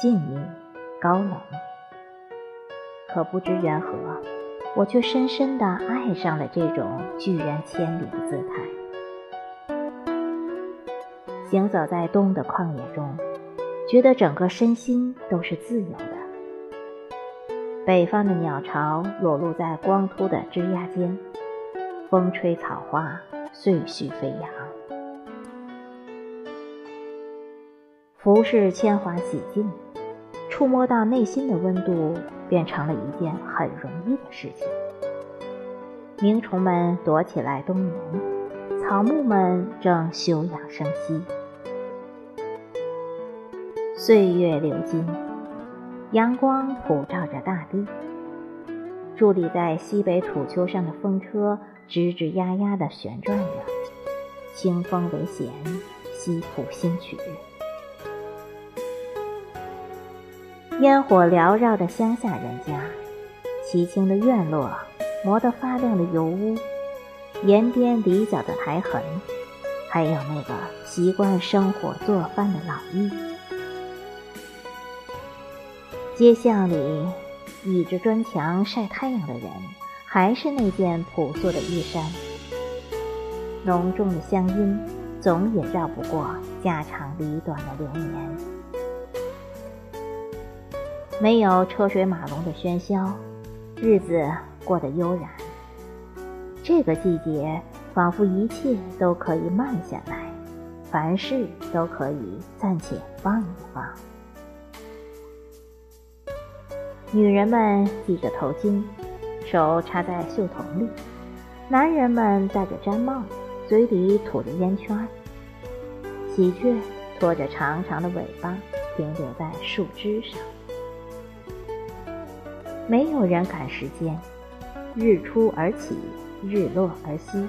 静谧，高冷。可不知缘何，我却深深地爱上了这种拒人千里的姿态。行走在冬的旷野中，觉得整个身心都是自由的。北方的鸟巢裸露在光秃的枝桠间，风吹草花，碎絮飞扬。服饰铅华洗净，触摸到内心的温度，变成了一件很容易的事情。鸣虫们躲起来冬眠，草木们正休养生息。岁月流金，阳光普照着大地。伫立在西北土丘上的风车，吱吱呀呀地旋转着，清风为弦，西谱新曲。烟火缭绕的乡下人家，凄清的院落，磨得发亮的油污，沿边篱角的苔痕，还有那个习惯生火做饭的老妪。街巷里倚着砖墙晒太阳的人，还是那件朴素的衣衫。浓重的乡音，总也绕不过家长里短的流年。没有车水马龙的喧嚣，日子过得悠然。这个季节，仿佛一切都可以慢下来，凡事都可以暂且放一放。女人们系着头巾，手插在袖筒里；男人们戴着毡帽，嘴里吐着烟圈。喜鹊拖着长长的尾巴，停留在树枝上。没有人赶时间，日出而起，日落而息，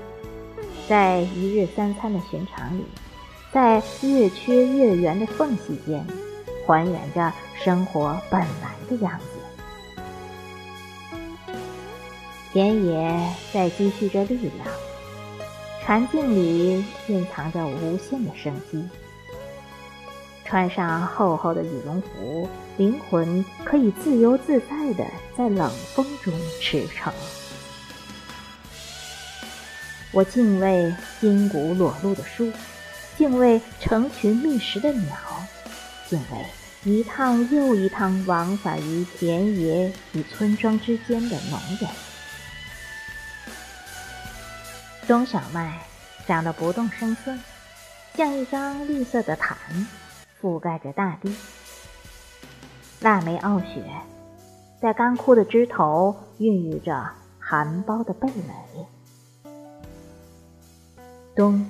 在一日三餐的寻常里，在月缺月圆的缝隙间，还原着生活本来的样子。田野在积蓄着力量，禅境里蕴藏着无限的生机。穿上厚厚的羽绒服，灵魂可以自由自在地在冷风中驰骋。我敬畏筋骨裸露的树，敬畏成群觅食的鸟，敬畏一趟又一趟往返于田野与村庄之间的农人。冬小麦长得不动声色，像一张绿色的毯。覆盖着大地，腊梅傲雪，在干枯的枝头孕育着含苞的蓓蕾。冬，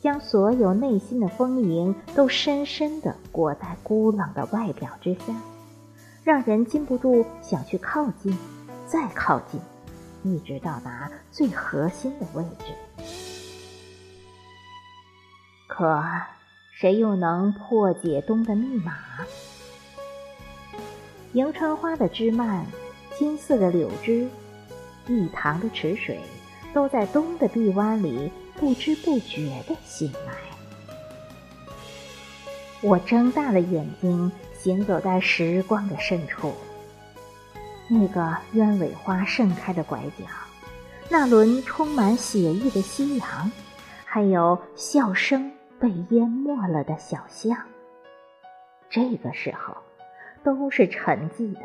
将所有内心的丰盈都深深地裹在孤冷的外表之下，让人禁不住想去靠近，再靠近，一直到达最核心的位置。可。谁又能破解冬的密码？迎春花的枝蔓，金色的柳枝，一塘的池水，都在冬的臂弯里不知不觉地醒来。我睁大了眼睛，行走在时光的深处。那个鸢尾花盛开的拐角，那轮充满血意的夕阳，还有笑声。被淹没了的小巷，这个时候都是沉寂的，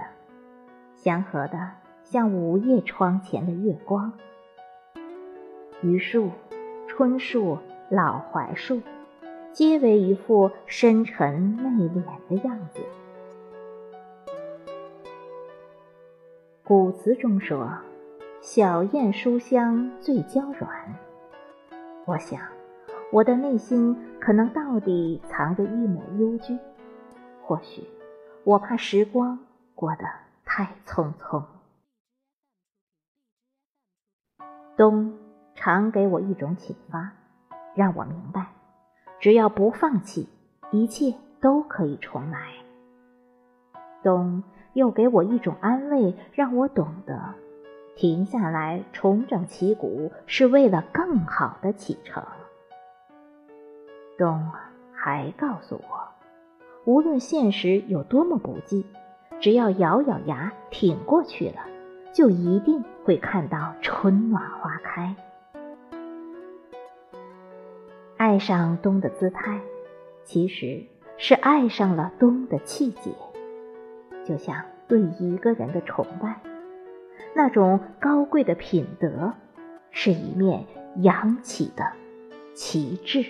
祥和的像午夜窗前的月光。榆树、椿树、老槐树，皆为一副深沉内敛的样子。古词中说：“小燕书香最娇软。”我想。我的内心可能到底藏着一抹幽居，或许我怕时光过得太匆匆。冬常给我一种启发，让我明白，只要不放弃，一切都可以重来。冬又给我一种安慰，让我懂得，停下来重整旗鼓，是为了更好的启程。冬还告诉我，无论现实有多么不济，只要咬咬牙挺过去了，就一定会看到春暖花开。爱上冬的姿态，其实是爱上了冬的气节，就像对一个人的崇拜，那种高贵的品德，是一面扬起的旗帜。